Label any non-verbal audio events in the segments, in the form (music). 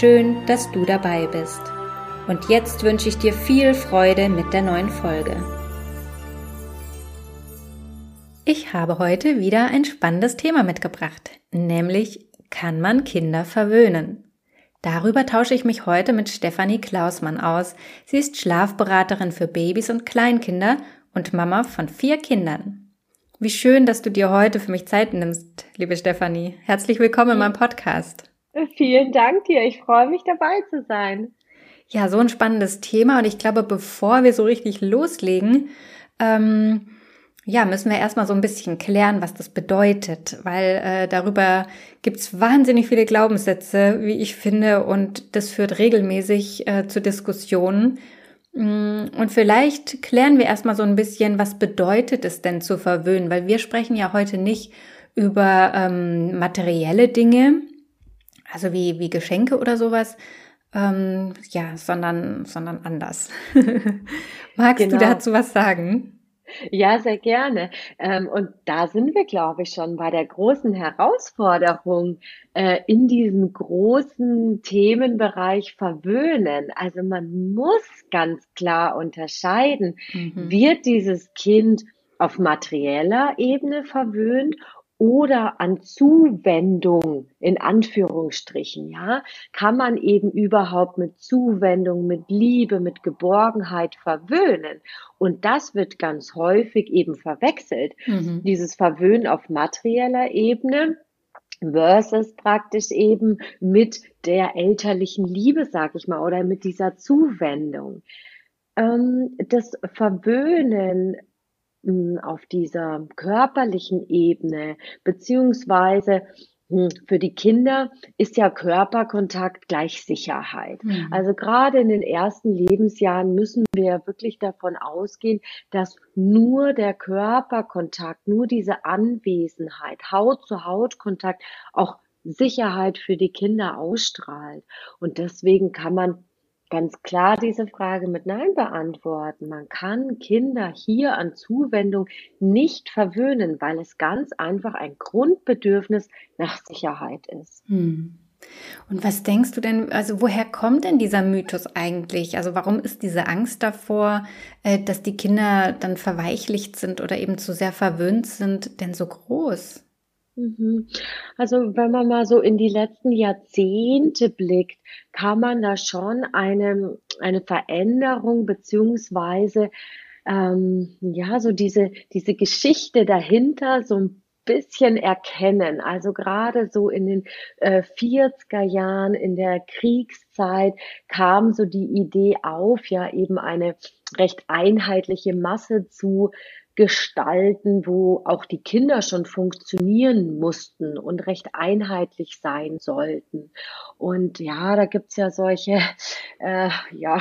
Schön, dass du dabei bist. Und jetzt wünsche ich dir viel Freude mit der neuen Folge. Ich habe heute wieder ein spannendes Thema mitgebracht, nämlich kann man Kinder verwöhnen? Darüber tausche ich mich heute mit Stefanie Klausmann aus. Sie ist Schlafberaterin für Babys und Kleinkinder und Mama von vier Kindern. Wie schön, dass du dir heute für mich Zeit nimmst, liebe Stefanie. Herzlich willkommen in meinem Podcast. Vielen Dank dir. Ich freue mich dabei zu sein. Ja, so ein spannendes Thema und ich glaube, bevor wir so richtig loslegen, ähm, ja, müssen wir erstmal so ein bisschen klären, was das bedeutet, weil äh, darüber gibt's wahnsinnig viele Glaubenssätze, wie ich finde, und das führt regelmäßig äh, zu Diskussionen. Mm, und vielleicht klären wir erstmal so ein bisschen, was bedeutet es denn zu verwöhnen, weil wir sprechen ja heute nicht über ähm, materielle Dinge, also wie, wie Geschenke oder sowas, ähm, ja, sondern, sondern anders. (laughs) Magst genau. du dazu was sagen? Ja, sehr gerne. Ähm, und da sind wir, glaube ich, schon bei der großen Herausforderung äh, in diesem großen Themenbereich verwöhnen. Also man muss ganz klar unterscheiden, mhm. wird dieses Kind auf materieller Ebene verwöhnt oder an Zuwendung in Anführungsstrichen, ja, kann man eben überhaupt mit Zuwendung, mit Liebe, mit Geborgenheit verwöhnen. Und das wird ganz häufig eben verwechselt. Mhm. Dieses Verwöhnen auf materieller Ebene versus praktisch eben mit der elterlichen Liebe, sag ich mal, oder mit dieser Zuwendung. Ähm, das Verwöhnen auf dieser körperlichen Ebene, beziehungsweise hm, für die Kinder ist ja Körperkontakt gleich Sicherheit. Mhm. Also gerade in den ersten Lebensjahren müssen wir wirklich davon ausgehen, dass nur der Körperkontakt, nur diese Anwesenheit, Haut zu Haut Kontakt auch Sicherheit für die Kinder ausstrahlt. Und deswegen kann man ganz klar diese Frage mit Nein beantworten. Man kann Kinder hier an Zuwendung nicht verwöhnen, weil es ganz einfach ein Grundbedürfnis nach Sicherheit ist. Hm. Und was denkst du denn, also woher kommt denn dieser Mythos eigentlich? Also warum ist diese Angst davor, äh, dass die Kinder dann verweichlicht sind oder eben zu sehr verwöhnt sind, denn so groß? Mhm. Also wenn man mal so in die letzten Jahrzehnte blickt, kann man da schon eine, eine Veränderung beziehungsweise ähm, ja so diese diese Geschichte dahinter so ein bisschen erkennen. Also gerade so in den äh, 40er Jahren, in der Kriegszeit kam so die Idee auf, ja eben eine recht einheitliche Masse zu gestalten, wo auch die Kinder schon funktionieren mussten und recht einheitlich sein sollten. Und ja, da gibt's ja solche äh, ja,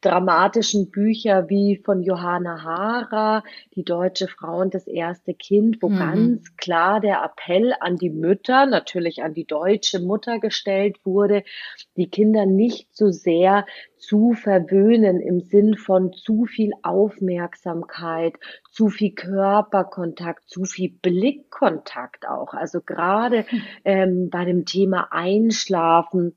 dramatischen Bücher wie von Johanna Hara, Die deutsche Frau und das erste Kind, wo mhm. ganz klar der Appell an die Mütter, natürlich an die deutsche Mutter gestellt wurde, die Kinder nicht so sehr zu verwöhnen im Sinn von zu viel Aufmerksamkeit, zu viel Körperkontakt, zu viel Blickkontakt auch. Also gerade hm. (laughs) ähm, bei dem Thema Einschlafen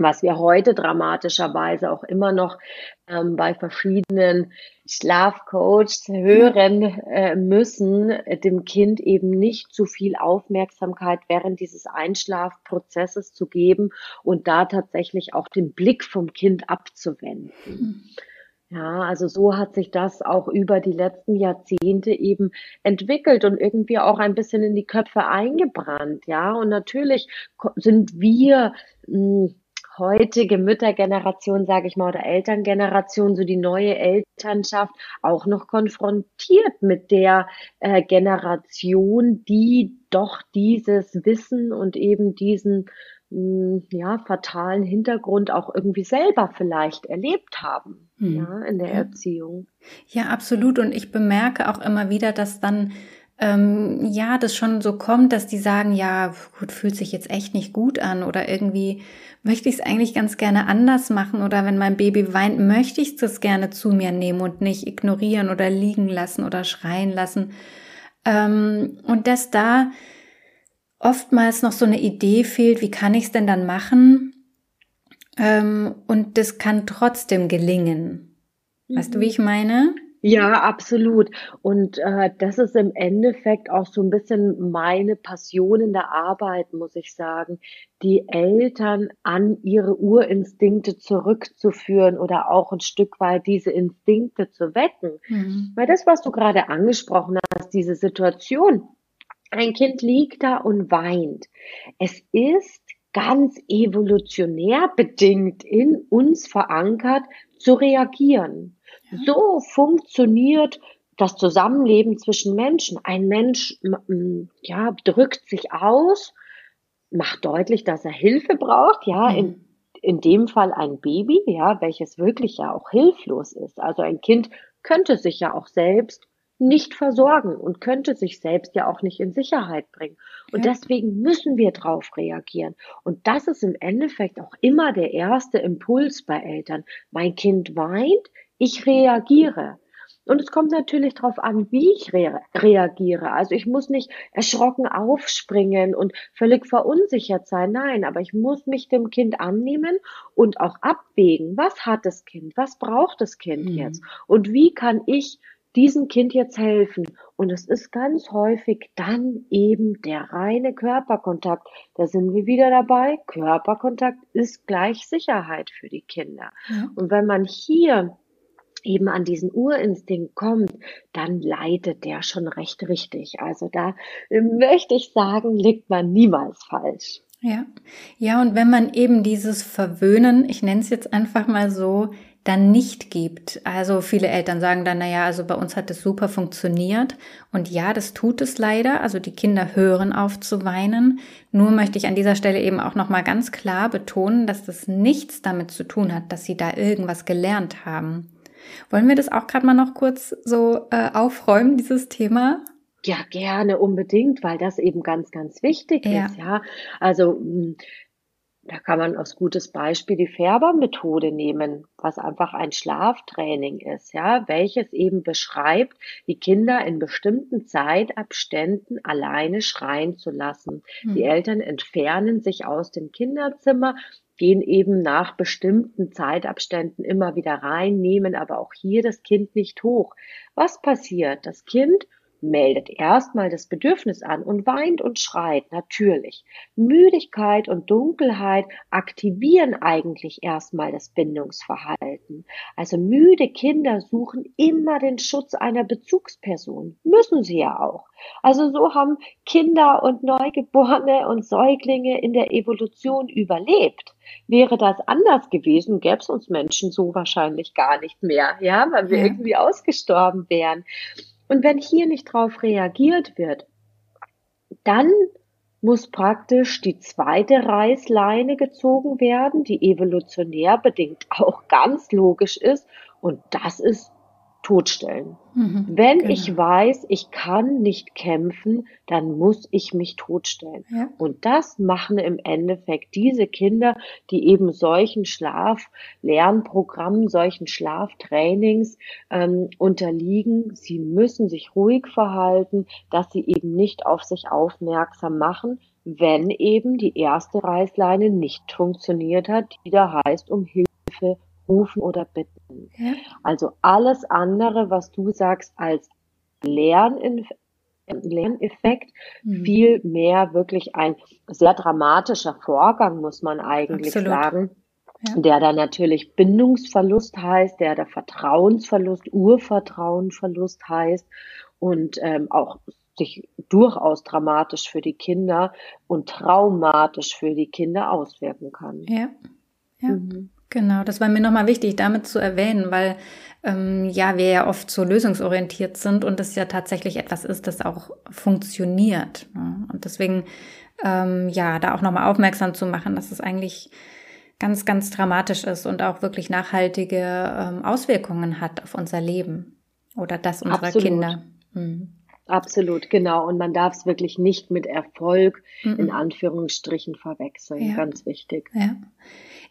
was wir heute dramatischerweise auch immer noch ähm, bei verschiedenen Schlafcoaches hören äh, müssen, äh, dem Kind eben nicht zu viel Aufmerksamkeit während dieses Einschlafprozesses zu geben und da tatsächlich auch den Blick vom Kind abzuwenden. Mhm. Ja, also so hat sich das auch über die letzten Jahrzehnte eben entwickelt und irgendwie auch ein bisschen in die Köpfe eingebrannt. Ja, und natürlich sind wir hm, heutige Müttergeneration, sage ich mal, oder Elterngeneration, so die neue Elternschaft auch noch konfrontiert mit der äh, Generation, die doch dieses Wissen und eben diesen hm, ja, fatalen Hintergrund auch irgendwie selber vielleicht erlebt haben, hm. ja, in der. Erziehung. Ja, absolut. Und ich bemerke auch immer wieder, dass dann ähm, ja, das schon so kommt, dass die sagen, ja, gut, fühlt sich jetzt echt nicht gut an oder irgendwie möchte ich es eigentlich ganz gerne anders machen oder wenn mein Baby weint, möchte ich das gerne zu mir nehmen und nicht ignorieren oder liegen lassen oder schreien lassen. Ähm, und dass da oftmals noch so eine Idee fehlt, wie kann ich es denn dann machen? Ähm, und das kann trotzdem gelingen. Weißt du, wie mhm. ich meine? Ja, absolut. Und äh, das ist im Endeffekt auch so ein bisschen meine Passion in der Arbeit, muss ich sagen, die Eltern an ihre Urinstinkte zurückzuführen oder auch ein Stück weit diese Instinkte zu wecken. Mhm. Weil das, was du gerade angesprochen hast, diese Situation, ein Kind liegt da und weint. Es ist ganz evolutionär bedingt in uns verankert, zu reagieren. So funktioniert das Zusammenleben zwischen Menschen. Ein Mensch, ja, drückt sich aus, macht deutlich, dass er Hilfe braucht, ja, mhm. in, in dem Fall ein Baby, ja, welches wirklich ja auch hilflos ist. Also ein Kind könnte sich ja auch selbst nicht versorgen und könnte sich selbst ja auch nicht in Sicherheit bringen. Und ja. deswegen müssen wir drauf reagieren. Und das ist im Endeffekt auch immer der erste Impuls bei Eltern. Mein Kind weint, ich reagiere. Und es kommt natürlich darauf an, wie ich rea reagiere. Also ich muss nicht erschrocken aufspringen und völlig verunsichert sein. Nein, aber ich muss mich dem Kind annehmen und auch abwägen. Was hat das Kind? Was braucht das Kind mhm. jetzt? Und wie kann ich diesem Kind jetzt helfen? Und es ist ganz häufig dann eben der reine Körperkontakt. Da sind wir wieder dabei. Körperkontakt ist gleich Sicherheit für die Kinder. Ja. Und wenn man hier eben an diesen Urinstinkt kommt, dann leitet der schon recht richtig. Also da äh, möchte ich sagen, liegt man niemals falsch. Ja, ja, und wenn man eben dieses Verwöhnen, ich nenne es jetzt einfach mal so, dann nicht gibt. Also viele Eltern sagen dann, naja, also bei uns hat es super funktioniert. Und ja, das tut es leider. Also die Kinder hören auf zu weinen. Nur möchte ich an dieser Stelle eben auch nochmal ganz klar betonen, dass das nichts damit zu tun hat, dass sie da irgendwas gelernt haben. Wollen wir das auch gerade mal noch kurz so äh, aufräumen, dieses Thema? Ja, gerne, unbedingt, weil das eben ganz, ganz wichtig ja. ist, ja. Also, hm, da kann man als gutes Beispiel die Färbermethode nehmen, was einfach ein Schlaftraining ist, ja, welches eben beschreibt, die Kinder in bestimmten Zeitabständen alleine schreien zu lassen. Mhm. Die Eltern entfernen sich aus dem Kinderzimmer, gehen eben nach bestimmten Zeitabständen immer wieder rein, nehmen aber auch hier das Kind nicht hoch. Was passiert? Das Kind meldet erstmal das Bedürfnis an und weint und schreit, natürlich. Müdigkeit und Dunkelheit aktivieren eigentlich erstmal das Bindungsverhalten. Also müde Kinder suchen immer den Schutz einer Bezugsperson. Müssen sie ja auch. Also so haben Kinder und Neugeborene und Säuglinge in der Evolution überlebt. Wäre das anders gewesen, gäbe es uns Menschen so wahrscheinlich gar nicht mehr, ja, weil wir ja. irgendwie ausgestorben wären. Und wenn hier nicht drauf reagiert wird, dann muss praktisch die zweite Reißleine gezogen werden, die evolutionär bedingt auch (laughs) ganz logisch ist. Und das ist totstellen. Mhm, Wenn genau. ich weiß, ich kann nicht kämpfen, dann muss ich mich totstellen. Ja. Und das machen im Endeffekt diese Kinder, die eben solchen Schlaflernprogrammen, solchen Schlaftrainings ähm, unterliegen. Sie müssen sich ruhig verhalten, dass sie eben nicht auf sich aufmerksam machen, wenn eben die erste Reißleine nicht funktioniert hat, die da heißt um Hilfe rufen oder bitten. Ja. Also alles andere, was du sagst als Lernin Lerneffekt, mhm. viel mehr wirklich ein sehr dramatischer Vorgang, muss man eigentlich Absolut. sagen. Ja. Der dann natürlich Bindungsverlust heißt, der der Vertrauensverlust, Urvertrauenverlust heißt und ähm, auch sich durchaus dramatisch für die Kinder und traumatisch für die Kinder auswirken kann. Ja, ja. Mhm. Genau, das war mir nochmal wichtig, damit zu erwähnen, weil ähm, ja, wir ja oft so lösungsorientiert sind und es ja tatsächlich etwas ist, das auch funktioniert. Ne? Und deswegen, ähm, ja, da auch nochmal aufmerksam zu machen, dass es eigentlich ganz, ganz dramatisch ist und auch wirklich nachhaltige ähm, Auswirkungen hat auf unser Leben oder das unserer Absolut. Kinder. Mhm. Absolut, genau. Und man darf es wirklich nicht mit Erfolg mhm. in Anführungsstrichen verwechseln. Ja. Ganz wichtig. Ja.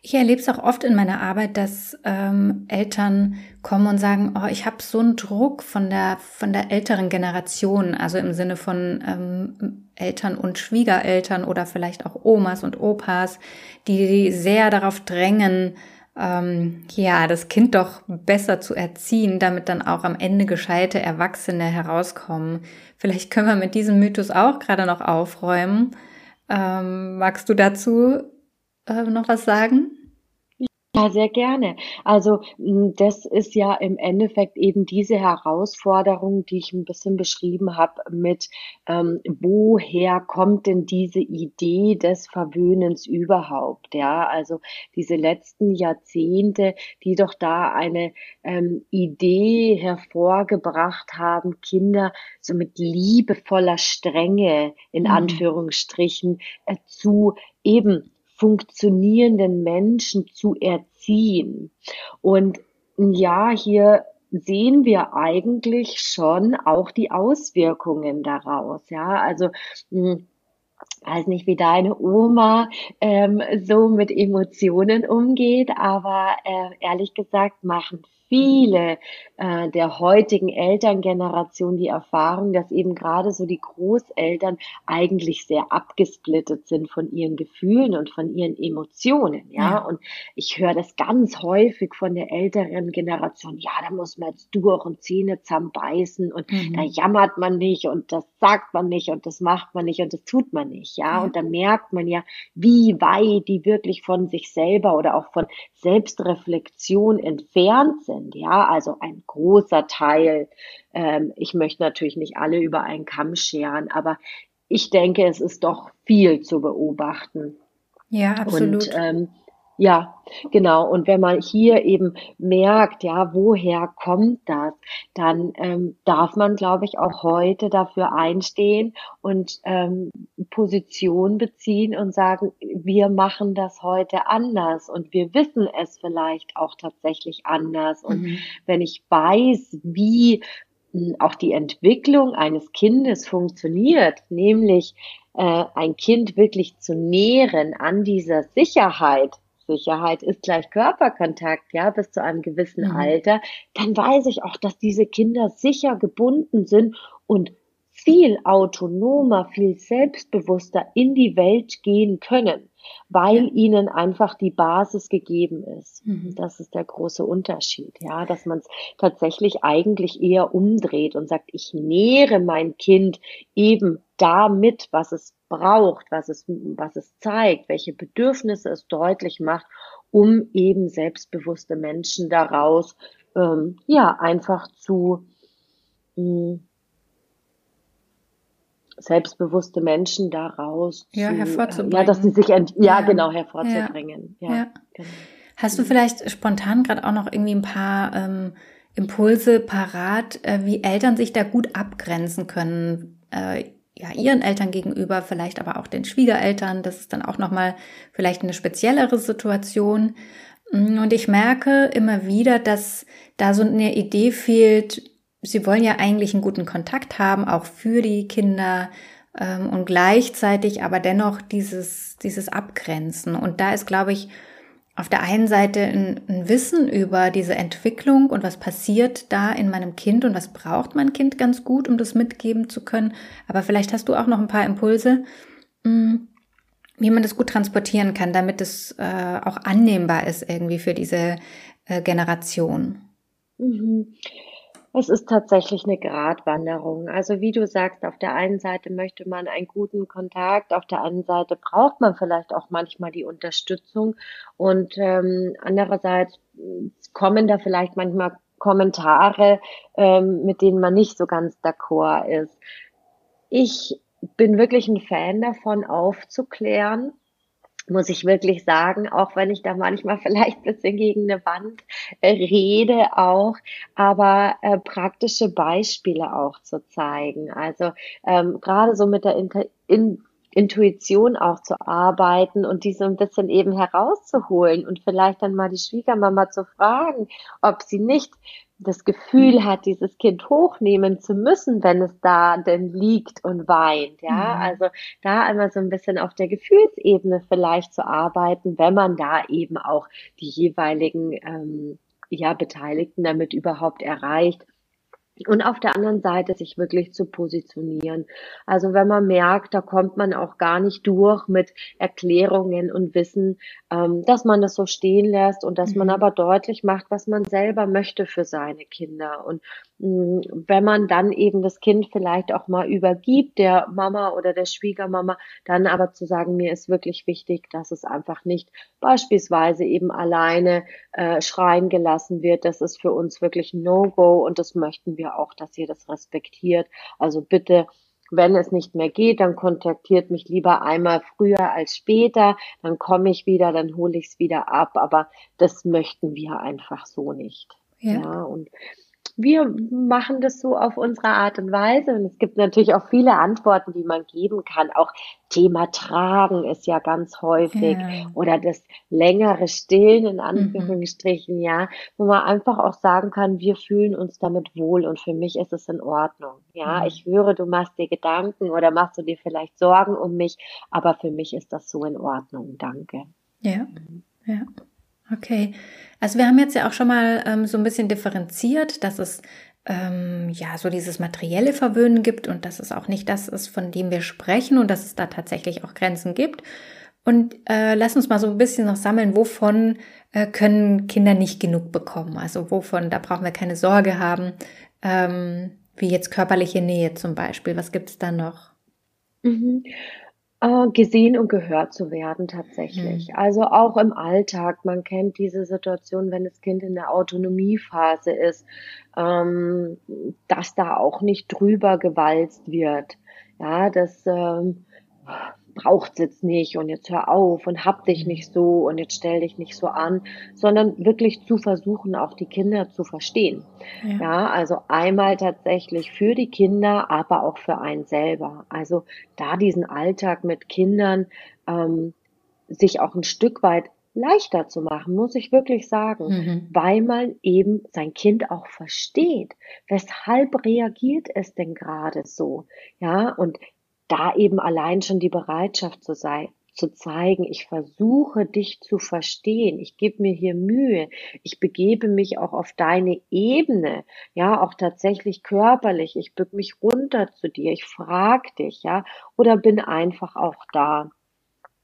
Ich erlebe es auch oft in meiner Arbeit, dass ähm, Eltern kommen und sagen, oh, ich habe so einen Druck von der von der älteren Generation, also im Sinne von ähm, Eltern und Schwiegereltern oder vielleicht auch Omas und Opas, die sehr darauf drängen, ähm, ja, das Kind doch besser zu erziehen, damit dann auch am Ende gescheite Erwachsene herauskommen. Vielleicht können wir mit diesem Mythos auch gerade noch aufräumen. Ähm, magst du dazu äh, noch was sagen? Ja, sehr gerne. Also das ist ja im Endeffekt eben diese Herausforderung, die ich ein bisschen beschrieben habe, mit ähm, woher kommt denn diese Idee des Verwöhnens überhaupt? Ja, also diese letzten Jahrzehnte, die doch da eine ähm, Idee hervorgebracht haben, Kinder so mit liebevoller Strenge in mhm. Anführungsstrichen äh, zu eben funktionierenden Menschen zu erziehen. Und ja, hier sehen wir eigentlich schon auch die Auswirkungen daraus. Ja, also hm, weiß nicht, wie deine Oma ähm, so mit Emotionen umgeht, aber äh, ehrlich gesagt machen viele äh, der heutigen Elterngeneration die Erfahrung, dass eben gerade so die Großeltern eigentlich sehr abgesplittet sind von ihren Gefühlen und von ihren Emotionen. Ja, ja. und ich höre das ganz häufig von der älteren Generation. Ja, da muss man jetzt durch und Zähne zusammenbeißen und mhm. da jammert man nicht und das sagt man nicht und das macht man nicht und das tut man nicht. Ja, ja. und da merkt man ja, wie weit die wirklich von sich selber oder auch von Selbstreflexion entfernt sind sind. Ja, also ein großer Teil. Ähm, ich möchte natürlich nicht alle über einen Kamm scheren, aber ich denke, es ist doch viel zu beobachten. Ja, absolut. Und ähm, ja, genau. Und wenn man hier eben merkt, ja, woher kommt das, dann ähm, darf man, glaube ich, auch heute dafür einstehen und ähm, Position beziehen und sagen, wir machen das heute anders und wir wissen es vielleicht auch tatsächlich anders. Und mhm. wenn ich weiß, wie hm, auch die Entwicklung eines Kindes funktioniert, nämlich äh, ein Kind wirklich zu nähren an dieser Sicherheit, Sicherheit ist gleich Körperkontakt, ja, bis zu einem gewissen mhm. Alter, dann weiß ich auch, dass diese Kinder sicher gebunden sind und viel autonomer, viel selbstbewusster in die Welt gehen können, weil ja. ihnen einfach die Basis gegeben ist. Mhm. Das ist der große Unterschied, ja, dass man es tatsächlich eigentlich eher umdreht und sagt, ich nähere mein Kind eben damit, was es braucht, was es, was es zeigt, welche Bedürfnisse es deutlich macht, um eben selbstbewusste Menschen daraus, ähm, ja, einfach zu, mh, hm, selbstbewusste Menschen daraus ja, zu, hervorzubringen. ja, dass sie sich ent ja, ja, genau hervorzubringen. Ja. ja. Genau. Hast du vielleicht spontan gerade auch noch irgendwie ein paar ähm, Impulse parat, äh, wie Eltern sich da gut abgrenzen können? Äh, ja, ihren Eltern gegenüber, vielleicht aber auch den Schwiegereltern. Das ist dann auch nochmal vielleicht eine speziellere Situation. Mm, und ich merke immer wieder, dass da so eine Idee fehlt, sie wollen ja eigentlich einen guten Kontakt haben, auch für die Kinder ähm, und gleichzeitig aber dennoch dieses, dieses Abgrenzen. Und da ist, glaube ich, auf der einen Seite ein, ein, Wissen über diese Entwicklung und was passiert da in meinem Kind und was braucht mein Kind ganz gut, um das mitgeben zu können. Aber vielleicht hast du auch noch ein paar Impulse, mm, wie man das gut transportieren kann, damit es äh, auch annehmbar ist irgendwie für diese äh, Generation. Mhm. Es ist tatsächlich eine Gratwanderung. Also wie du sagst, auf der einen Seite möchte man einen guten Kontakt, auf der anderen Seite braucht man vielleicht auch manchmal die Unterstützung und ähm, andererseits kommen da vielleicht manchmal Kommentare, ähm, mit denen man nicht so ganz d'accord ist. Ich bin wirklich ein Fan davon, aufzuklären muss ich wirklich sagen, auch wenn ich da manchmal (laughs) vielleicht ein bisschen gegen eine Wand äh, rede auch, aber äh, praktische Beispiele auch zu zeigen. Also ähm, gerade so mit der Inter in Intuition auch zu arbeiten und die so ein bisschen eben herauszuholen und vielleicht dann mal die Schwiegermama zu fragen, ob sie nicht das Gefühl hat, dieses Kind hochnehmen zu müssen, wenn es da denn liegt und weint. Ja, mhm. also da einmal so ein bisschen auf der Gefühlsebene vielleicht zu arbeiten, wenn man da eben auch die jeweiligen ähm, ja, Beteiligten damit überhaupt erreicht und auf der anderen Seite sich wirklich zu positionieren. Also wenn man merkt, da kommt man auch gar nicht durch mit Erklärungen und Wissen, ähm, dass man das so stehen lässt und dass man mhm. aber deutlich macht, was man selber möchte für seine Kinder. Und wenn man dann eben das Kind vielleicht auch mal übergibt, der Mama oder der Schwiegermama, dann aber zu sagen, mir ist wirklich wichtig, dass es einfach nicht beispielsweise eben alleine äh, schreien gelassen wird. Das ist für uns wirklich No-Go und das möchten wir auch, dass ihr das respektiert. Also bitte wenn es nicht mehr geht, dann kontaktiert mich lieber einmal früher als später, dann komme ich wieder, dann hole ich es wieder ab, aber das möchten wir einfach so nicht. Ja. ja. und wir machen das so auf unsere Art und Weise. Und es gibt natürlich auch viele Antworten, die man geben kann. Auch Thema Tragen ist ja ganz häufig. Ja. Oder das längere Stillen in mhm. Anführungsstrichen, mhm. ja, wo man einfach auch sagen kann, wir fühlen uns damit wohl und für mich ist es in Ordnung. Ja, mhm. ich höre, du machst dir Gedanken oder machst du dir vielleicht Sorgen um mich, aber für mich ist das so in Ordnung. Danke. Ja, ja. Okay. Also wir haben jetzt ja auch schon mal ähm, so ein bisschen differenziert, dass es ähm, ja so dieses materielle Verwöhnen gibt und dass es auch nicht das ist, von dem wir sprechen und dass es da tatsächlich auch Grenzen gibt. Und äh, lass uns mal so ein bisschen noch sammeln, wovon äh, können Kinder nicht genug bekommen. Also wovon, da brauchen wir keine Sorge haben, ähm, wie jetzt körperliche Nähe zum Beispiel. Was gibt es da noch? Mhm. Äh, gesehen und gehört zu werden tatsächlich. Mhm. Also auch im Alltag. Man kennt diese Situation, wenn das Kind in der Autonomiephase ist, ähm, dass da auch nicht drüber gewalzt wird. Ja, dass ähm, braucht's jetzt nicht und jetzt hör auf und hab dich nicht so und jetzt stell dich nicht so an, sondern wirklich zu versuchen, auch die Kinder zu verstehen. Ja, ja also einmal tatsächlich für die Kinder, aber auch für einen selber. Also da diesen Alltag mit Kindern ähm, sich auch ein Stück weit leichter zu machen, muss ich wirklich sagen, mhm. weil man eben sein Kind auch versteht. Weshalb reagiert es denn gerade so? Ja, und da eben allein schon die Bereitschaft zu sein, zu zeigen, ich versuche dich zu verstehen, ich gebe mir hier Mühe, ich begebe mich auch auf deine Ebene, ja, auch tatsächlich körperlich, ich bück mich runter zu dir, ich frag dich, ja, oder bin einfach auch da.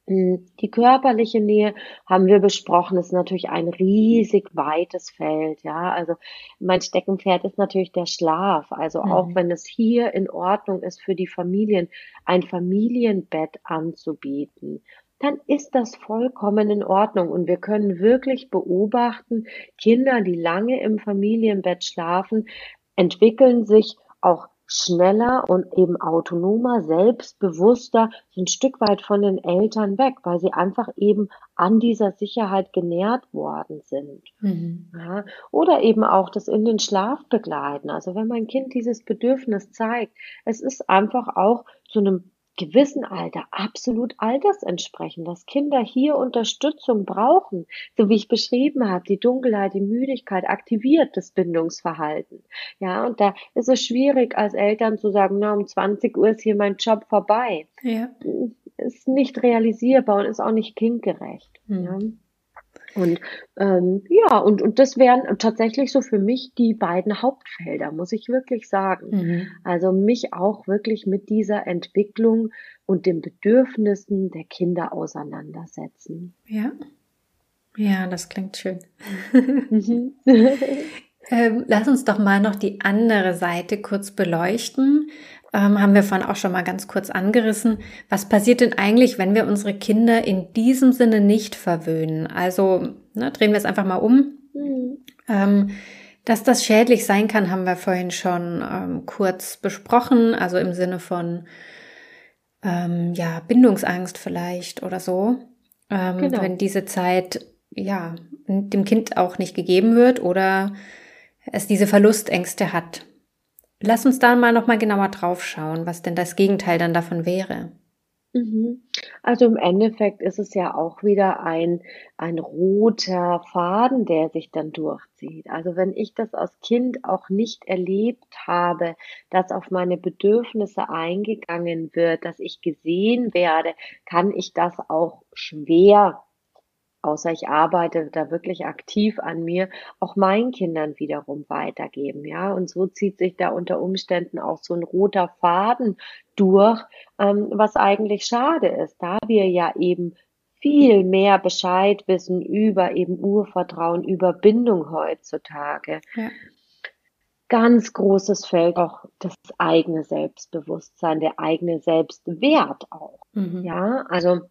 Hm, die körperliche Nähe haben wir besprochen, ist natürlich ein riesig weites Feld, ja. Also mein Steckenpferd ist natürlich der Schlaf. Also mhm. auch wenn es hier in Ordnung ist für die Familien, ein Familienbett anzubieten, dann ist das vollkommen in Ordnung. Und wir können wirklich beobachten, Kinder, die lange im Familienbett schlafen, entwickeln sich auch schneller und eben autonomer, selbstbewusster, so ein Stück weit von den Eltern weg, weil sie einfach eben an dieser Sicherheit genährt worden sind. Mhm. Ja, oder eben auch das in den Schlaf begleiten. Also wenn mein Kind dieses Bedürfnis zeigt, es ist einfach auch zu einem gewissen Alter absolut altersentsprechend, dass Kinder hier Unterstützung brauchen, so wie ich beschrieben habe, die Dunkelheit, die Müdigkeit aktiviert das Bindungsverhalten. Ja, und da ist es schwierig als Eltern zu sagen, na, um 20 Uhr ist hier mein Job vorbei. Ja. Ist nicht realisierbar und ist auch nicht kindgerecht. Hm. Ja. Und ähm, ja, und, und das wären tatsächlich so für mich die beiden Hauptfelder, muss ich wirklich sagen. Mhm. Also mich auch wirklich mit dieser Entwicklung und den Bedürfnissen der Kinder auseinandersetzen. Ja. Ja, das klingt schön. Mhm. (laughs) (laughs) ähm, lass uns doch mal noch die andere Seite kurz beleuchten ähm, haben wir vorhin auch schon mal ganz kurz angerissen. Was passiert denn eigentlich, wenn wir unsere Kinder in diesem Sinne nicht verwöhnen? Also ne, drehen wir es einfach mal um. Mhm. Ähm, dass das schädlich sein kann, haben wir vorhin schon ähm, kurz besprochen, also im Sinne von ähm, ja Bindungsangst vielleicht oder so. ähm, genau. wenn diese Zeit ja dem Kind auch nicht gegeben wird oder es diese Verlustängste hat. Lass uns da mal noch mal genauer drauf schauen, was denn das Gegenteil dann davon wäre. Mhm. Also im Endeffekt ist es ja auch wieder ein, ein roter Faden, der sich dann durchzieht. Also wenn ich das als Kind auch nicht erlebt habe, dass auf meine Bedürfnisse eingegangen wird, dass ich gesehen werde, kann ich das auch schwer außer ich arbeite da wirklich aktiv an mir, auch meinen Kindern wiederum weitergeben, ja. Und so zieht sich da unter Umständen auch so ein roter Faden durch, ähm, was eigentlich schade ist, da wir ja eben viel mehr Bescheid wissen über eben Urvertrauen, über Bindung heutzutage. Ja. Ganz großes Feld auch das eigene Selbstbewusstsein, der eigene Selbstwert auch. Mhm. Ja, also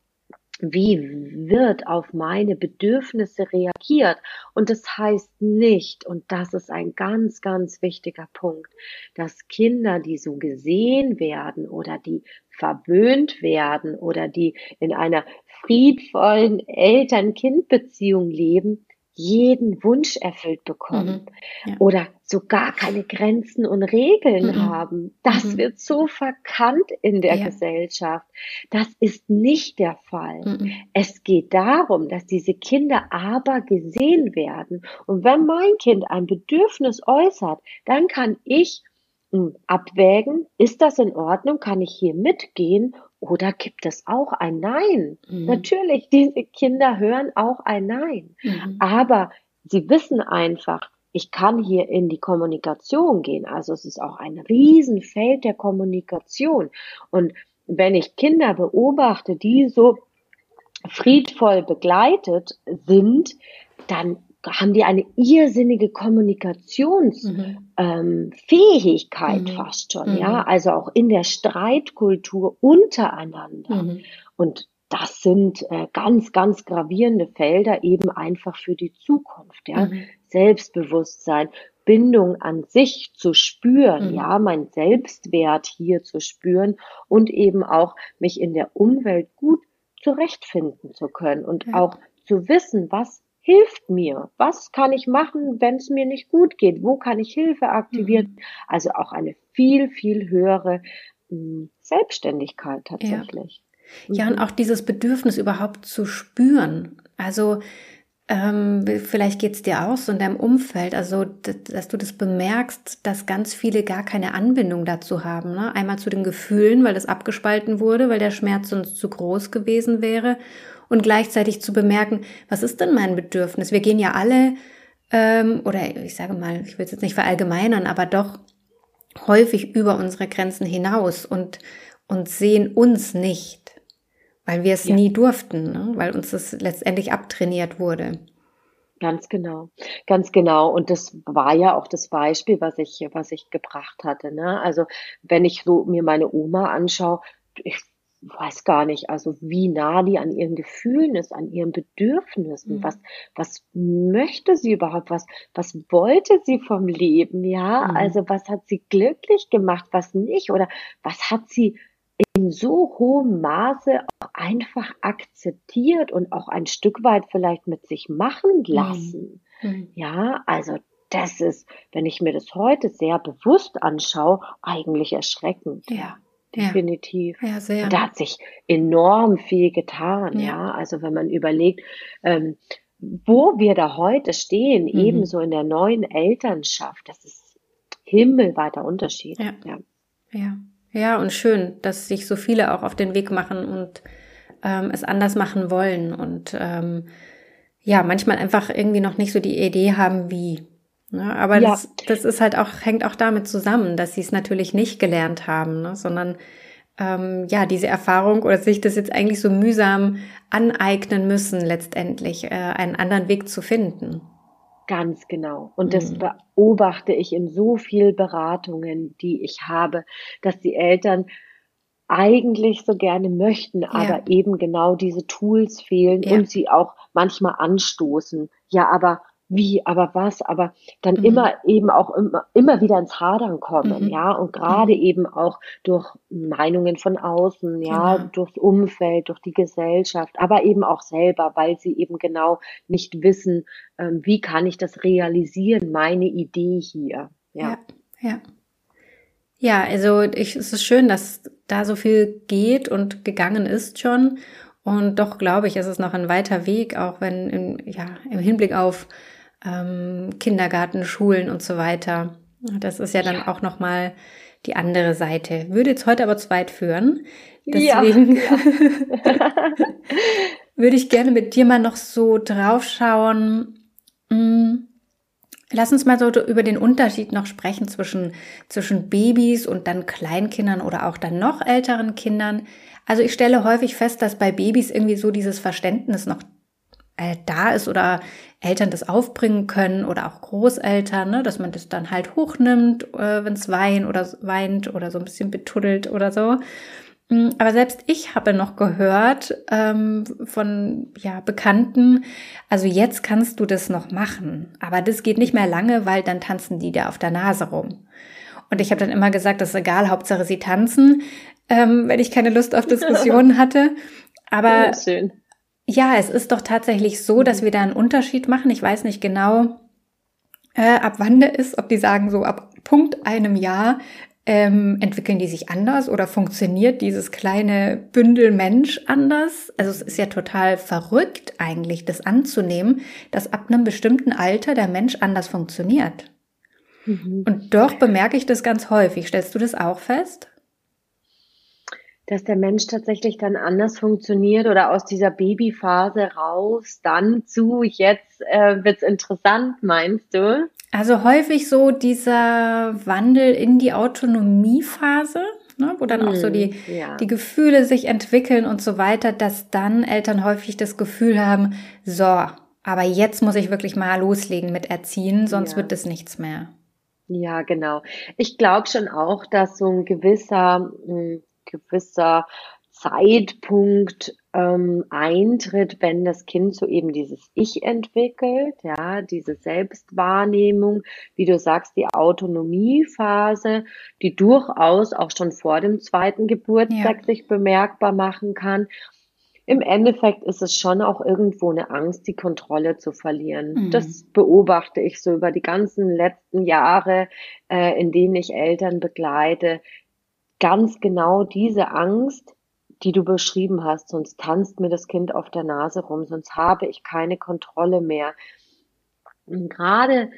wie wird auf meine Bedürfnisse reagiert. Und das heißt nicht, und das ist ein ganz, ganz wichtiger Punkt, dass Kinder, die so gesehen werden oder die verwöhnt werden oder die in einer friedvollen Eltern-Kind-Beziehung leben, jeden Wunsch erfüllt bekommen mhm. ja. oder so gar keine Grenzen und Regeln mhm. haben. Das mhm. wird so verkannt in der ja. Gesellschaft. Das ist nicht der Fall. Mhm. Es geht darum, dass diese Kinder aber gesehen werden. Und wenn mein Kind ein Bedürfnis äußert, dann kann ich hm, abwägen, ist das in Ordnung? Kann ich hier mitgehen? Oder gibt es auch ein Nein? Mhm. Natürlich, diese Kinder hören auch ein Nein. Mhm. Aber sie wissen einfach, ich kann hier in die Kommunikation gehen. Also es ist auch ein Riesenfeld der Kommunikation. Und wenn ich Kinder beobachte, die so friedvoll begleitet sind, dann haben die eine irrsinnige Kommunikationsfähigkeit mhm. ähm, fast schon, mhm. ja, also auch in der Streitkultur untereinander. Mhm. Und das sind äh, ganz, ganz gravierende Felder eben einfach für die Zukunft, ja. Mhm. Selbstbewusstsein, Bindung an sich zu spüren, mhm. ja, mein Selbstwert hier zu spüren und eben auch mich in der Umwelt gut zurechtfinden zu können und ja. auch zu wissen, was hilft mir? Was kann ich machen, wenn es mir nicht gut geht? Wo kann ich Hilfe aktivieren? Mhm. Also auch eine viel, viel höhere mh, hm, Selbstständigkeit tatsächlich. Ja. ja, und mhm. auch dieses Bedürfnis überhaupt zu spüren. Also ähm, vielleicht geht's dir auch so in deinem Umfeld, also dass du das bemerkst, dass ganz viele gar keine Anbindung dazu haben. Ne? Einmal zu den Gefühlen, weil das abgespalten wurde, weil der Schmerz sonst zu groß gewesen wäre und gleichzeitig zu bemerken, was ist denn mein Bedürfnis? Wir gehen ja alle, ähm, oder ich sage mal, ich will es jetzt nicht verallgemeinern, aber doch häufig über unsere Grenzen hinaus und, und sehen uns nicht, weil wir es ja. nie durften, ne? weil uns das letztendlich abtrainiert wurde. Ganz genau, ganz genau. Und das war ja auch das Beispiel, was ich, was ich gebracht hatte. Ne? Also wenn ich so mir meine Oma anschaue, ich weiß gar nicht, also wie nah die an ihren Gefühlen ist, an ihren Bedürfnissen. Mhm. Was, was möchte sie überhaupt? Was, was wollte sie vom Leben? Ja, mhm. also was hat sie glücklich gemacht? Was nicht? Oder was hat sie in so hohem Maße auch einfach akzeptiert und auch ein Stück weit vielleicht mit sich machen mhm. lassen? Mhm. Ja, also das ist, wenn ich mir das heute sehr bewusst anschaue, eigentlich erschreckend. Ja definitiv. Ja, sehr. Und da hat sich enorm viel getan, ja. ja? Also wenn man überlegt, ähm, wo wir da heute stehen, mhm. ebenso in der neuen Elternschaft, das ist himmelweiter Unterschied. Ja. ja. Ja. Ja, und schön, dass sich so viele auch auf den Weg machen und ähm, es anders machen wollen und ähm, ja, manchmal einfach irgendwie noch nicht so die Idee haben, wie. Ne? Aber ja. das, das ist halt auch, hängt auch damit zusammen, dass sie es natürlich nicht gelernt haben, ne? sondern ähm, ja, diese Erfahrung oder sich das jetzt eigentlich so mühsam aneignen müssen, letztendlich äh, einen anderen Weg zu finden. Ganz genau. Und das mhm. beobachte ich in so viel Beratungen, die ich habe, dass die Eltern eigentlich so gerne möchten, ja. aber eben genau diese Tools fehlen ja. und sie auch manchmal anstoßen. Ja, aber wie, aber was, aber dann mhm. immer eben auch immer, immer wieder ins Hadern kommen, mhm. ja, und gerade mhm. eben auch durch Meinungen von außen, ja, genau. durchs Umfeld, durch die Gesellschaft, aber eben auch selber, weil sie eben genau nicht wissen, ähm, wie kann ich das realisieren, meine Idee hier, ja. Ja, ja. ja also ich, es ist schön, dass da so viel geht und gegangen ist schon. Und doch glaube ich, ist es noch ein weiter Weg, auch wenn im, ja, im Hinblick auf ähm, Kindergarten, Schulen und so weiter. Das ist ja dann ja. auch nochmal die andere Seite. Würde jetzt heute aber zu weit führen. Deswegen ja, ja. (laughs) (laughs) würde ich gerne mit dir mal noch so draufschauen. Hm, lass uns mal so über den Unterschied noch sprechen zwischen, zwischen Babys und dann Kleinkindern oder auch dann noch älteren Kindern. Also ich stelle häufig fest, dass bei Babys irgendwie so dieses Verständnis noch äh, da ist oder Eltern das aufbringen können oder auch Großeltern, ne, dass man das dann halt hochnimmt, äh, wenn es weint oder weint oder so ein bisschen betuddelt oder so. Mm, aber selbst ich habe noch gehört ähm, von ja, Bekannten, also jetzt kannst du das noch machen, aber das geht nicht mehr lange, weil dann tanzen die da auf der Nase rum. Und ich habe dann immer gesagt, das ist egal, Hauptsache sie tanzen, ähm, wenn ich keine Lust auf Diskussionen (laughs) hatte. Aber ja, schön. Ja, es ist doch tatsächlich so, dass mhm. wir da einen Unterschied machen. Ich weiß nicht genau, äh, ab wann der ist, ob die sagen so ab Punkt einem Jahr ähm, entwickeln die sich anders oder funktioniert dieses kleine Bündel Mensch anders? Also es ist ja total verrückt eigentlich, das anzunehmen, dass ab einem bestimmten Alter der Mensch anders funktioniert. Mhm. Und doch bemerke ich das ganz häufig. Stellst du das auch fest? Dass der Mensch tatsächlich dann anders funktioniert oder aus dieser Babyphase raus, dann zu, jetzt äh, wird's interessant, meinst du? Also häufig so dieser Wandel in die Autonomiephase, ne, wo dann hm, auch so die, hm, ja. die Gefühle sich entwickeln und so weiter, dass dann Eltern häufig das Gefühl haben, so, aber jetzt muss ich wirklich mal loslegen mit Erziehen, sonst ja. wird es nichts mehr. Ja, genau. Ich glaube schon auch, dass so ein gewisser hm, gewisser Zeitpunkt ähm, eintritt, wenn das Kind so eben dieses Ich entwickelt, ja, diese Selbstwahrnehmung, wie du sagst, die Autonomiephase, die durchaus auch schon vor dem zweiten Geburtstag ja. sich bemerkbar machen kann. Im Endeffekt ist es schon auch irgendwo eine Angst, die Kontrolle zu verlieren. Mhm. Das beobachte ich so über die ganzen letzten Jahre, äh, in denen ich Eltern begleite, ganz genau diese Angst, die du beschrieben hast, sonst tanzt mir das Kind auf der Nase rum, sonst habe ich keine Kontrolle mehr. Und gerade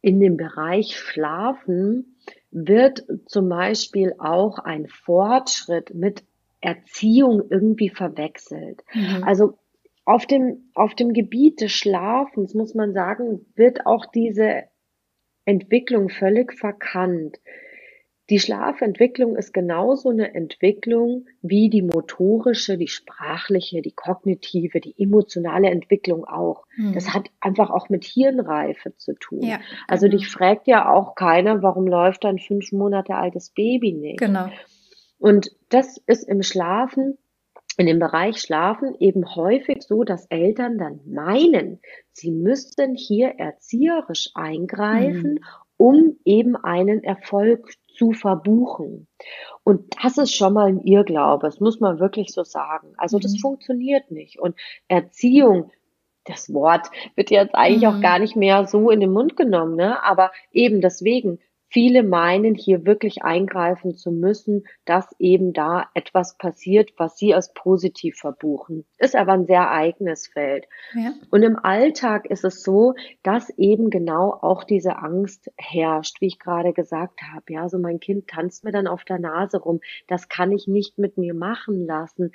in dem Bereich Schlafen wird zum Beispiel auch ein Fortschritt mit Erziehung irgendwie verwechselt. Mhm. Also auf dem, auf dem Gebiet des Schlafens muss man sagen, wird auch diese Entwicklung völlig verkannt. Die Schlafentwicklung ist genauso eine Entwicklung wie die motorische, die sprachliche, die kognitive, die emotionale Entwicklung auch. Hm. Das hat einfach auch mit Hirnreife zu tun. Ja, also genau. dich fragt ja auch keiner, warum läuft ein fünf Monate altes Baby nicht. Genau. Und das ist im Schlafen in dem Bereich Schlafen eben häufig so, dass Eltern dann meinen, sie müssten hier erzieherisch eingreifen, mhm. um eben einen Erfolg zu verbuchen. Und das ist schon mal ein Irrglaube, das muss man wirklich so sagen. Also das mhm. funktioniert nicht. Und Erziehung, das Wort wird jetzt eigentlich mhm. auch gar nicht mehr so in den Mund genommen, ne? Aber eben deswegen Viele meinen hier wirklich eingreifen zu müssen, dass eben da etwas passiert, was sie als positiv verbuchen. Ist aber ein sehr eigenes Feld. Ja. Und im Alltag ist es so, dass eben genau auch diese Angst herrscht, wie ich gerade gesagt habe. Ja, so mein Kind tanzt mir dann auf der Nase rum. Das kann ich nicht mit mir machen lassen.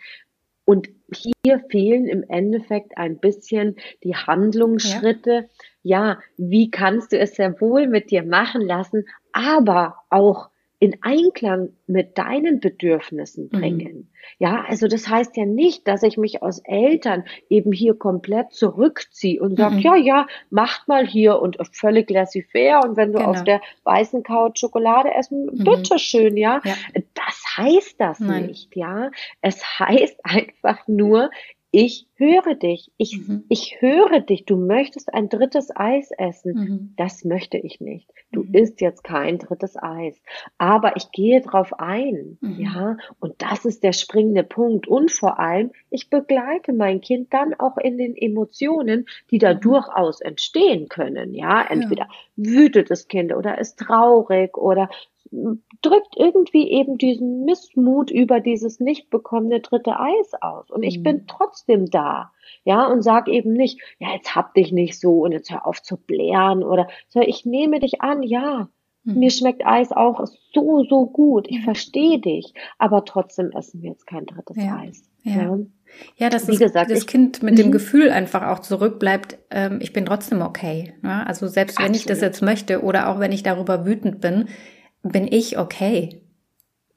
Und hier fehlen im Endeffekt ein bisschen die Handlungsschritte. Ja. ja, wie kannst du es sehr wohl mit dir machen lassen, aber auch in Einklang mit deinen Bedürfnissen mhm. bringen. Mhm. Ja, also das heißt ja nicht, dass ich mich als Eltern eben hier komplett zurückziehe und sage, mhm. ja, ja, macht mal hier und völlig laissez-faire und wenn du genau. auf der weißen Couch Schokolade essen, mhm. bitteschön, ja. ja. Das heißt das Nein. nicht, ja. Es heißt (laughs) einfach nur, ich höre dich, ich, mhm. ich höre dich, du möchtest ein drittes Eis essen. Mhm. Das möchte ich nicht. Du mhm. isst jetzt kein drittes Eis. Aber ich gehe drauf ein, mhm. ja, und das ist der springende Punkt. Und vor allem, ich begleite mein Kind dann auch in den Emotionen, die da mhm. durchaus entstehen können, ja. Entweder ja. wütet das Kind oder ist traurig oder drückt irgendwie eben diesen Missmut über dieses nicht bekommene dritte Eis aus. Und ich mhm. bin trotzdem da. Ja, und sag eben nicht, ja, jetzt hab dich nicht so und jetzt hör auf zu blären oder so, ich nehme dich an, ja. Mhm. Mir schmeckt Eis auch so, so gut. Ich verstehe dich. Aber trotzdem essen wir jetzt kein drittes ja. Eis. Ja. ja. Ja, dass Wie das, gesagt, das ich, Kind mit dem mhm. Gefühl einfach auch zurückbleibt, ähm, ich bin trotzdem okay. Ne? Also selbst wenn Absolut. ich das jetzt möchte oder auch wenn ich darüber wütend bin, bin ich okay.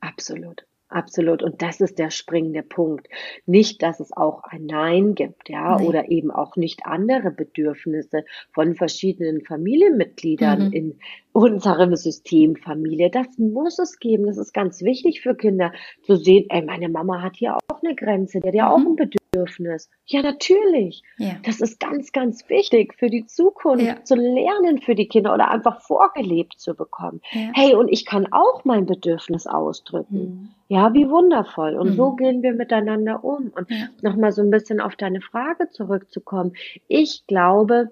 Absolut. Absolut. Und das ist der springende Punkt. Nicht, dass es auch ein Nein gibt, ja, nee. oder eben auch nicht andere Bedürfnisse von verschiedenen Familienmitgliedern mhm. in unserem System Familie. Das muss es geben. Das ist ganz wichtig für Kinder zu sehen, ey, meine Mama hat hier auch eine Grenze, der hat ja mhm. auch ein Bedürfnis. Ja, natürlich. Ja. Das ist ganz, ganz wichtig für die Zukunft, ja. zu lernen für die Kinder oder einfach vorgelebt zu bekommen. Ja. Hey, und ich kann auch mein Bedürfnis ausdrücken. Mhm. Ja, wie wundervoll. Und mhm. so gehen wir miteinander um. Und ja. nochmal so ein bisschen auf deine Frage zurückzukommen. Ich glaube,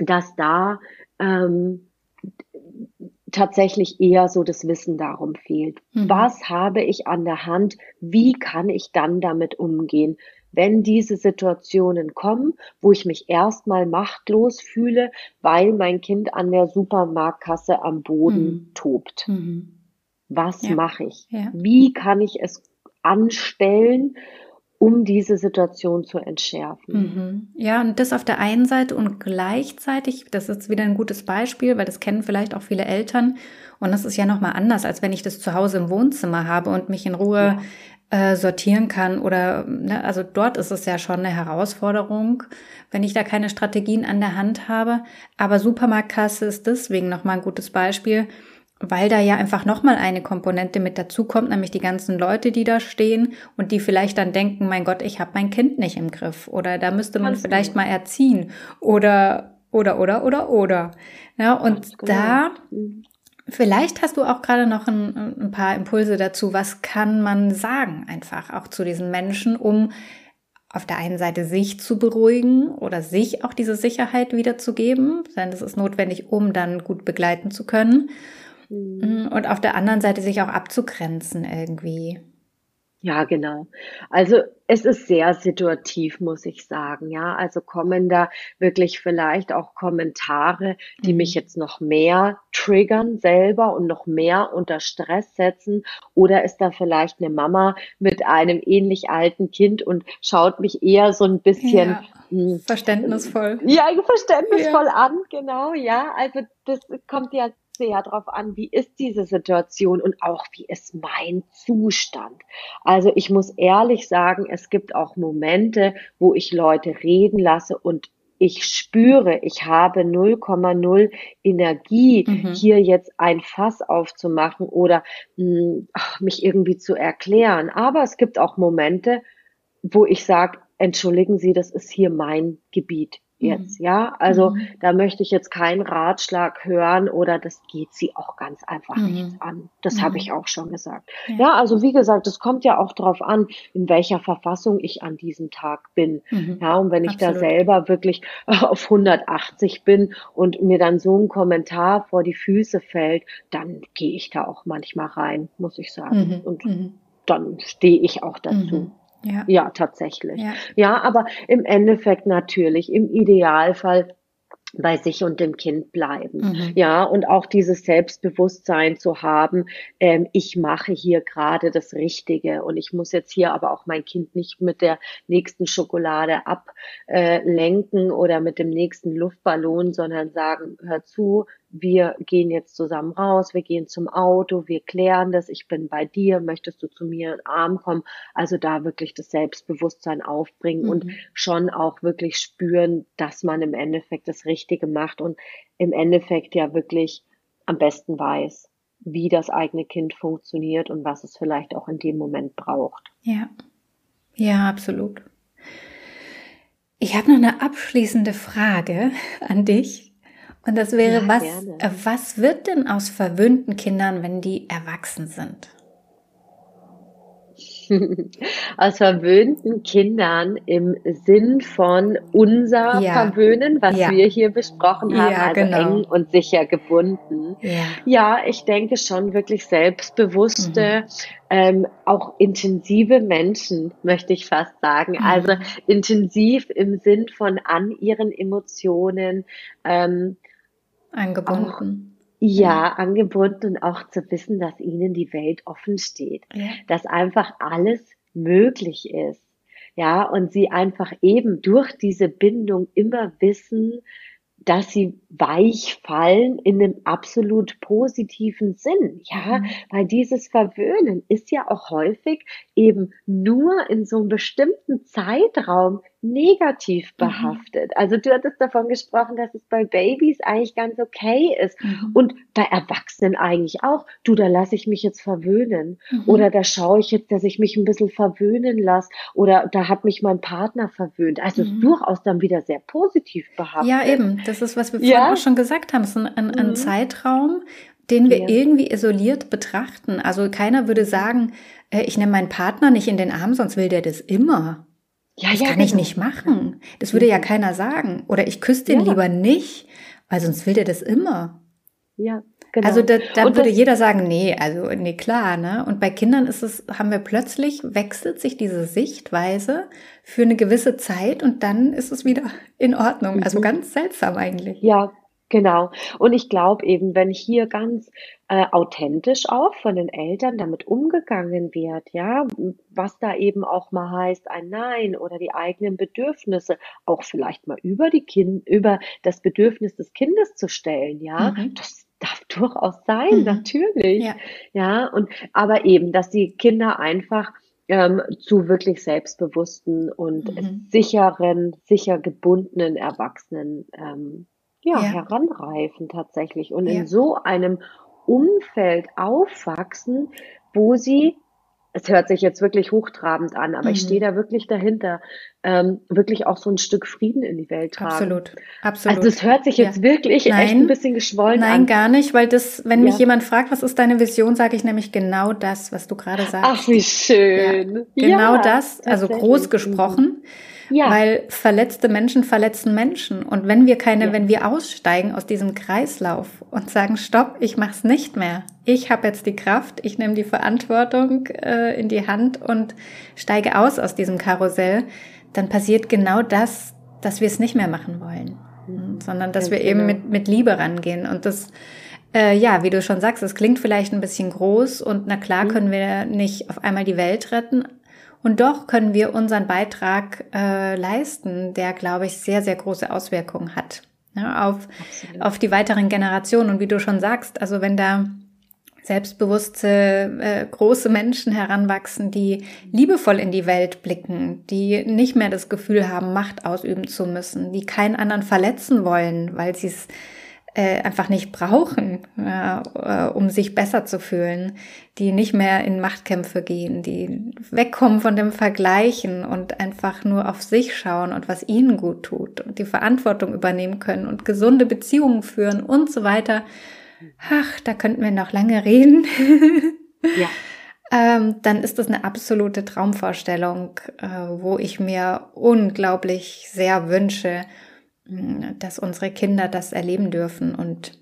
dass da ähm, tatsächlich eher so das Wissen darum fehlt. Mhm. Was habe ich an der Hand? Wie kann ich dann damit umgehen? Wenn diese Situationen kommen, wo ich mich erstmal machtlos fühle, weil mein Kind an der Supermarktkasse am Boden mhm. tobt. Mhm. Was ja. mache ich? Ja. Wie kann ich es anstellen, um diese Situation zu entschärfen. Mhm. Ja, und das auf der einen Seite und gleichzeitig, das ist wieder ein gutes Beispiel, weil das kennen vielleicht auch viele Eltern und das ist ja nochmal anders, als wenn ich das zu Hause im Wohnzimmer habe und mich in Ruhe ja. äh, sortieren kann oder, ne, also dort ist es ja schon eine Herausforderung, wenn ich da keine Strategien an der Hand habe, aber Supermarktkasse ist deswegen nochmal ein gutes Beispiel, weil da ja einfach nochmal eine Komponente mit dazukommt, nämlich die ganzen Leute, die da stehen und die vielleicht dann denken, mein Gott, ich habe mein Kind nicht im Griff oder da müsste man Ganz vielleicht genau. mal erziehen oder oder oder oder oder. Ja, und genau. da mhm. vielleicht hast du auch gerade noch ein, ein paar Impulse dazu, was kann man sagen einfach auch zu diesen Menschen, um auf der einen Seite sich zu beruhigen oder sich auch diese Sicherheit wiederzugeben, denn das ist notwendig, um dann gut begleiten zu können. Mhm. Und auf der anderen Seite sich auch abzugrenzen irgendwie. Ja, genau. Also es ist sehr situativ, muss ich sagen. Ja, also kommen da wirklich vielleicht auch Kommentare, die mhm. mich jetzt noch mehr triggern selber und noch mehr unter Stress setzen. Oder ist da vielleicht eine Mama mit einem ähnlich alten Kind und schaut mich eher so ein bisschen ja, hm, verständnisvoll. Ja, verständnisvoll ja. an, genau. Ja, also das kommt ja sehr darauf an, wie ist diese Situation und auch wie ist mein Zustand. Also ich muss ehrlich sagen, es gibt auch Momente, wo ich Leute reden lasse und ich spüre, ich habe 0,0 Energie, mhm. hier jetzt ein Fass aufzumachen oder mh, hm, mich irgendwie zu erklären. Aber es gibt auch Momente, wo ich sage, entschuldigen Sie, das ist hier mein Gebiet jetzt, mhm. ja. Also mhm. da möchte ich jetzt keinen Ratschlag hören oder das geht sie auch ganz einfach mhm. nichts an. Das mhm. habe ich auch schon gesagt. Ja. ja. also wie gesagt, es kommt ja auch darauf an, in welcher Verfassung ich an diesem Tag bin. Mhm. Ja, und wenn ich Absolut. da selber wirklich (laughs) auf 180 bin und mir dann so ein Kommentar vor die Füße fällt, dann gehe ich da auch manchmal rein, muss ich sagen. Mhm. Und dann stehe ich auch dazu. Ja, ja tatsächlich. Ja. ja, aber im Endeffekt natürlich, im Idealfall bei sich und dem Kind bleiben. Mhm. Ja, und auch dieses Selbstbewusstsein zu haben, ähm, ich mache hier gerade das Richtige und ich muss jetzt hier aber auch mein Kind nicht mit der nächsten Schokolade ablenken äh, oder mit dem nächsten Luftballon, sondern sagen, hör zu, wir gehen jetzt zusammen raus, wir gehen zum Auto, wir klären das, ich bin bei dir, möchtest du zu mir in den Arm kommen? Also da wirklich das Selbstbewusstsein aufbringen mhm. und schon auch wirklich spüren, dass man im Endeffekt das Richtige macht und im Endeffekt ja wirklich am besten weiß, wie das eigene Kind funktioniert und was es vielleicht auch in dem Moment braucht. Ja, ja, absolut. Ich habe noch eine abschließende Frage an dich. Und das wäre, ja, was, äh, was wird denn aus verwöhnten Kindern, wenn die erwachsen sind? (laughs) aus verwöhnten Kindern im Sinn von unser ja. Verwöhnen, was ja. wir hier besprochen haben, ja, also genau. eng und sicher gebunden. Ja. ich denke schon wirklich selbstbewusste, mhm. ähm, auch intensive Menschen, möchte ich fast sagen. Mhm. Also intensiv im Sinn von an ihren Emotionen. Ähm, Angebunden. Ja, angebunden und auch zu wissen, dass ihnen die Welt offen steht, ja. dass einfach alles möglich ist. Ja, und sie einfach eben durch diese Bindung immer wissen, dass sie weich fallen in einem absolut positiven Sinn. Ja, mhm. weil dieses Verwöhnen ist ja auch häufig eben nur in so einem bestimmten Zeitraum negativ mhm. behaftet. Mhm. Also du hattest davon gesprochen, dass es bei Babys eigentlich ganz okay ist mhm. und bei Erwachsenen eigentlich auch. Du, da lasse ich mich jetzt verwöhnen mhm. oder da schaue ich jetzt, dass ich mich ein bisschen verwöhnen lasse oder da hat mich mein Partner verwöhnt. Also mhm. durchaus dann wieder sehr positiv behaftet. Ja, eben. Das ist, was wir vorhin ja. auch schon gesagt haben. Es ist ein, ein, ein mhm. Zeitraum, den wir ja. irgendwie isoliert betrachten. Also keiner würde sagen, äh, ich nehme meinen Partner nicht in den Arm, sonst will der das immer. Ja, das ja, kann genau. ich nicht machen. Das würde ja keiner sagen. Oder ich küsse den ja. lieber nicht, weil sonst will der das immer. Ja, genau. Also da, dann würde jeder sagen, nee, also nee, klar, ne? Und bei Kindern ist es, haben wir plötzlich, wechselt sich diese Sichtweise für eine gewisse Zeit und dann ist es wieder in Ordnung. Also mhm. ganz seltsam eigentlich. Ja, Genau. Und ich glaube eben, wenn hier ganz äh, authentisch auch von den Eltern damit umgegangen wird, ja, was da eben auch mal heißt, ein Nein oder die eigenen Bedürfnisse auch vielleicht mal über die Kind, über das Bedürfnis des Kindes zu stellen, ja, mhm. das darf durchaus sein, mhm. natürlich, ja. ja, und aber eben, dass die Kinder einfach ähm, zu wirklich selbstbewussten und mhm. sicheren, sicher gebundenen Erwachsenen ähm, ja, ja. heranreifen tatsächlich und ja. in so einem Umfeld aufwachsen, wo sie, es hört sich jetzt wirklich hochtrabend an, aber mhm. ich stehe da wirklich dahinter, ähm, wirklich auch so ein Stück Frieden in die Welt tragen. Absolut, absolut. Also es hört sich jetzt ja. wirklich nein, echt ein bisschen geschwollen nein, an. Nein, gar nicht, weil das, wenn mich jemand fragt, was ist deine Vision, sage ich nämlich genau das, was du gerade sagst. Ach, wie schön. genau das, also groß gesprochen. Mhm ja. Weil verletzte Menschen verletzen Menschen. Und wenn wir keine, ja. wenn wir aussteigen aus diesem Kreislauf und sagen, stopp, ich mach's nicht mehr. Ich habe jetzt die Kraft, ich nehme die Verantwortung äh, in die Hand und steige aus aus diesem Karussell, dann passiert genau das, dass wir es nicht mehr machen wollen. Mhm. Sondern dass wir eben genau. mit, mit Liebe rangehen. Und das, äh, ja, wie du schon sagst, es klingt vielleicht ein bisschen groß und na klar mhm. können wir nicht auf einmal die Welt retten, und doch können wir unseren Beitrag äh, leisten, der, glaube ich, sehr, sehr große Auswirkungen hat ja, auf, auf die weiteren Generationen. Und wie du schon sagst, also wenn da selbstbewusste, äh, große Menschen heranwachsen, die liebevoll in die Welt blicken, die nicht mehr das Gefühl haben, Macht ausüben zu müssen, die keinen anderen verletzen wollen, weil sie es äh, einfach nicht brauchen, äh, um sich besser zu fühlen, die nicht mehr in Machtkämpfe gehen, die wegkommen von dem Vergleichen und einfach nur auf sich schauen und was ihnen gut tut und die Verantwortung übernehmen können und gesunde Beziehungen führen und so weiter. Ach, da könnten wir noch lange reden. ja. (laughs) Ähm, dann ist das eine absolute Traumvorstellung, äh, wo ich mir unglaublich sehr wünsche, dass unsere Kinder das erleben dürfen. Und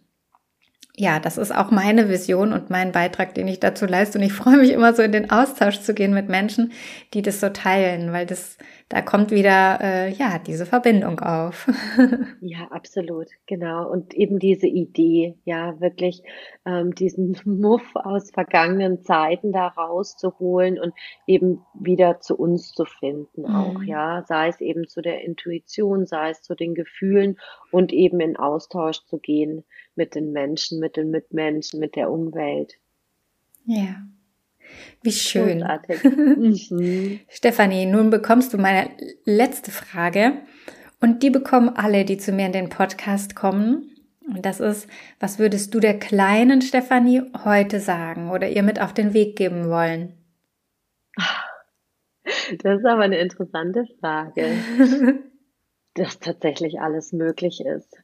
ja, das ist auch meine Vision und mein Beitrag, den ich dazu leiste. Und ich freue mich immer so in den Austausch zu gehen mit Menschen, die das so teilen, weil das da kommt wieder äh, ja diese Verbindung auf. (laughs) ja, absolut, genau. Und eben diese Idee, ja, wirklich ähm, diesen (laughs) Muff aus vergangenen Zeiten da rauszuholen und eben wieder zu uns zu finden, mhm. auch, ja, sei es eben zu der Intuition, sei es zu den Gefühlen und eben in Austausch zu gehen mit den Menschen, mit den Mitmenschen, mit der Umwelt. Ja. Wie schön. (laughs) mhm. Stefanie, nun bekommst du meine letzte Frage. Und die bekommen alle, die zu mir in den Podcast kommen. Und das ist, was würdest du der kleinen Stefanie heute sagen oder ihr mit auf den Weg geben wollen? (laughs) Das ist aber eine interessante Frage. (laughs) dass tatsächlich alles möglich ist.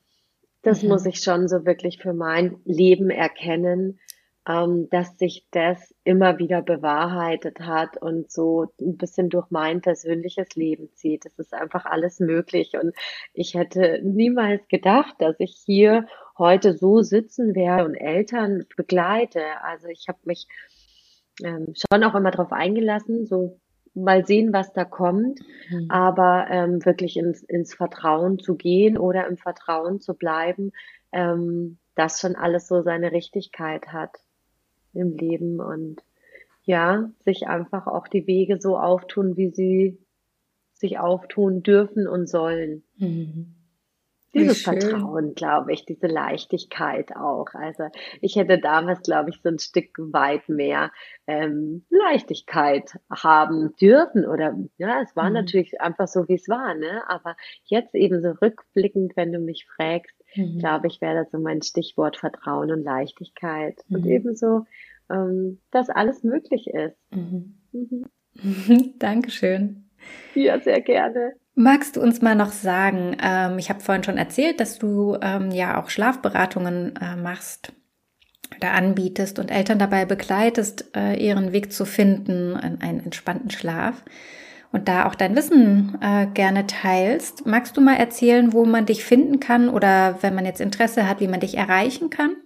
Das mhm. muss ich schon so wirklich für mein Leben erkennen, ähm, dass sich das immer wieder bewahrheitet hat und so ein bisschen durch mein persönliches Leben zieht. Es ist einfach alles möglich und ich hätte niemals gedacht, dass ich hier heute so sitzen werde und Eltern begleite. Also ich habe mich ähm, schon auch immer darauf eingelassen, so mal sehen, was da kommt, mhm. aber ähm, wirklich ins, ins Vertrauen zu gehen oder im Vertrauen zu bleiben, ähm, dass schon alles so seine Richtigkeit hat im Leben und ja, sich einfach auch die Wege so auftun, wie sie sich auftun dürfen und sollen. Mhm. Dieses Vertrauen, glaube ich, diese Leichtigkeit auch. Also ich hätte damals, glaube ich, so ein Stück weit mehr ähm, Leichtigkeit haben dürfen. Oder ja, es war mhm. natürlich einfach so, wie es war, ne? Aber jetzt eben so rückblickend, wenn du mich fragst, mhm. glaube ich, wäre das so mein Stichwort Vertrauen und Leichtigkeit. Mhm. Und ebenso, ähm, dass alles möglich ist. Mhm. Mhm. (laughs) Dankeschön. Ja, sehr gerne. Magst du uns mal noch sagen, ähm, ich habe vorhin schon erzählt, dass du ähm, ja auch Schlafberatungen äh, machst oder anbietest und Eltern dabei begleitest, äh, ihren Weg zu finden in einen entspannten Schlaf und da auch dein Wissen äh, gerne teilst. Magst du mal erzählen, wo man dich finden kann oder wenn man jetzt Interesse hat, wie man dich erreichen kann?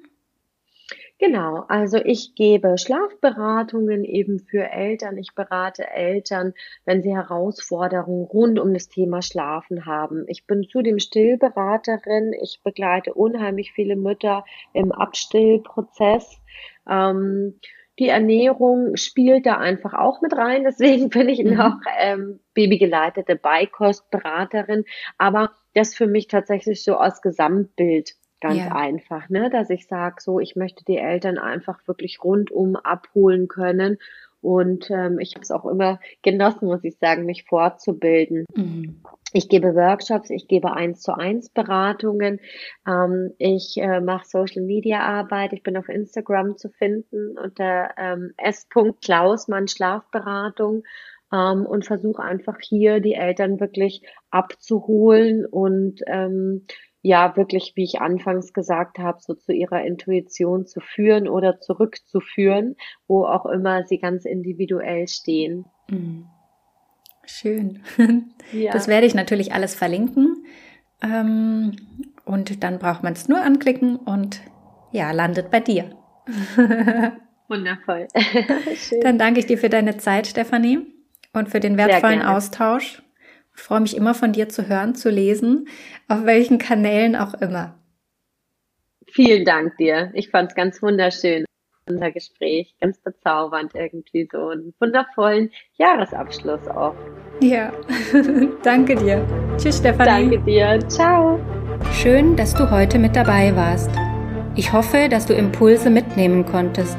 Genau, also ich gebe Schlafberatungen eben für Eltern. Ich berate Eltern, wenn sie Herausforderungen rund um das Thema Schlafen haben. Ich bin zudem Stillberaterin. Ich begleite unheimlich viele Mütter im Abstillprozess. Ähm, die Ernährung spielt da einfach auch mit rein. Deswegen (laughs) bin ich mhm. noch ähm, babygeleitete Beikostberaterin. Aber das für mich tatsächlich so als Gesamtbild Ganz ja. einfach, ne? Dass ich sage, so, ich möchte die Eltern einfach wirklich rundum abholen können. Und ähm, ich habe es auch immer genossen, muss ich sagen, mich fortzubilden. Mhm. Ich gebe Workshops, ich gebe eins zu eins Beratungen, ähm, ich äh, mache Social Media Arbeit, ich bin auf Instagram zu finden unter ähm, s.klausmann Schlafberatung ähm, und versuche einfach hier die Eltern wirklich abzuholen und ähm, ja wirklich, wie ich anfangs gesagt habe, so zu ihrer Intuition zu führen oder zurückzuführen, wo auch immer sie ganz individuell stehen. Mhm. Schön. Ja. Das werde ich natürlich alles verlinken. Ähm, und dann braucht man es nur anklicken und ja, landet bei dir. (laughs) Wundervoll. (laughs) dann danke ich dir für deine Zeit, Stefanie, und für den wertvollen Austausch. Ich freue mich immer von dir zu hören, zu lesen, auf welchen Kanälen auch immer. Vielen Dank dir. Ich fand es ganz wunderschön, unser Gespräch. Ganz bezaubernd irgendwie so einen wundervollen Jahresabschluss auch. Ja, (laughs) danke dir. Tschüss, Stefanie. Danke dir. Ciao. Schön, dass du heute mit dabei warst. Ich hoffe, dass du Impulse mitnehmen konntest.